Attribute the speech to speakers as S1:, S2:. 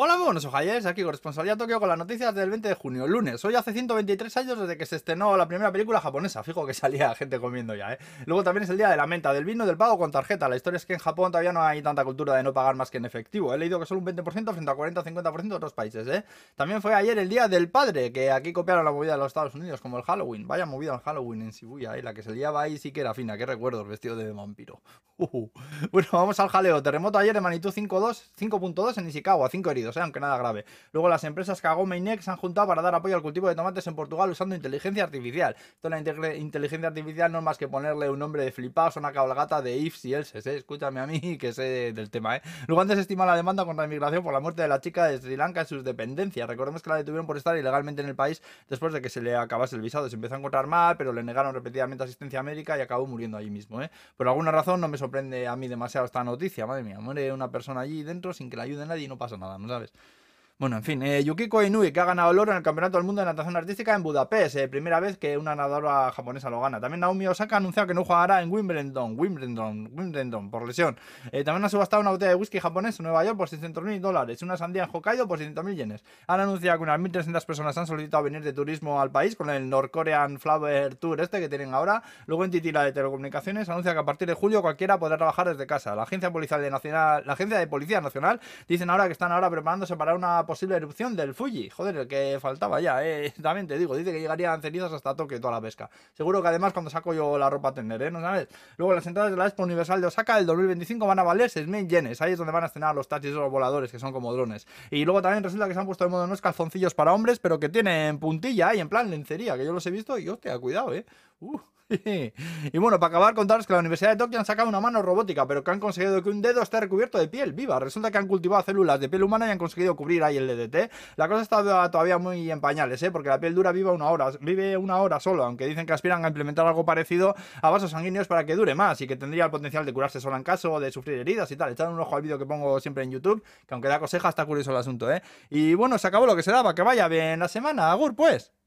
S1: Hola, muy buenos ojalles, aquí corresponsalía Tokio con las noticias del 20 de junio, lunes. Hoy hace 123 años desde que se estrenó la primera película japonesa. Fijo que salía gente comiendo ya, ¿eh? Luego también es el día de la menta, del vino del pago con tarjeta. La historia es que en Japón todavía no hay tanta cultura de no pagar más que en efectivo. He leído que solo un 20% frente a 40 o 50% de otros países, ¿eh? También fue ayer el día del padre, que aquí copiaron la movida de los Estados Unidos, como el Halloween. Vaya movida el Halloween en Shibuya, ¿eh? La que se liaba ahí sí que era fina, qué recuerdos, vestido de vampiro. Bueno, vamos al jaleo. Terremoto ayer de magnitud 5.2 en Ishikawa, 5 heridos, ¿eh? Aunque nada grave. Luego las empresas Kagome y Nex se han juntado para dar apoyo al cultivo de tomates en Portugal usando inteligencia artificial. Esto la inteligencia artificial no es más que ponerle un nombre de flipados a una cabalgata de ifs y elses, ¿eh? Escúchame a mí que sé del tema, ¿eh? Luego antes estima la demanda contra la inmigración por la muerte de la chica de Sri Lanka y sus dependencias. Recordemos que la detuvieron por estar ilegalmente en el país después de que se le acabase el visado. Se empezó a encontrar mal, pero le negaron repetidamente asistencia médica y acabó muriendo allí mismo, ¿eh? Por alguna razón no me sorprende a mí demasiado esta noticia, madre mía. Muere una persona allí dentro sin que le ayude nadie y no pasa nada, ¿no sabes? Bueno, en fin, eh, Yukiko Inui, que ha ganado el oro en el Campeonato del Mundo de Natación Artística en Budapest, eh, primera vez que una nadadora japonesa lo gana. También Naomi Osaka ha anunciado que no jugará en Wimbledon, Wimbledon, Wimbledon, por lesión. Eh, también ha subastado una botella de whisky japonés en Nueva York por 600.000 dólares, una sandía en Hokkaido por 600.000 yenes. Han anunciado que unas 1.300 personas han solicitado venir de turismo al país con el North Korean Flower Tour este que tienen ahora. Luego en Titila de Telecomunicaciones anuncia que a partir de julio cualquiera podrá trabajar desde casa. La Agencia Policial de Nacional, la Agencia de Policía Nacional dicen ahora que están ahora preparándose para una posible erupción del el Fuji. Joder, el que faltaba ya, eh. También te digo, dice que llegarían cenizas hasta Tokio toda la pesca. Seguro que además cuando saco yo la ropa a tender, ¿eh? ¿No sabes? Luego las entradas de la Expo Universal de Osaka del 2025 van a valer 6.000 yenes. Ahí es donde van a estrenar los tachis o los voladores, que son como drones. Y luego también resulta que se han puesto de modo unos calzoncillos para hombres, pero que tienen puntilla y en plan lencería, que yo los he visto y hostia, cuidado, eh. Uh. y bueno, para acabar, contaros que la Universidad de Tokio han sacado una mano robótica, pero que han conseguido que un dedo esté recubierto de piel viva. Resulta que han cultivado células de piel humana y han conseguido cubrir ahí el DDT. La cosa está todavía muy en pañales, ¿eh? porque la piel dura vive una hora, vive una hora solo, aunque dicen que aspiran a implementar algo parecido a vasos sanguíneos para que dure más y que tendría el potencial de curarse sola en caso de sufrir heridas y tal. Echad un ojo al vídeo que pongo siempre en YouTube, que aunque da coseja está curioso el asunto, ¿eh? Y bueno, se acabó lo que se daba, que vaya bien la semana. Agur, pues.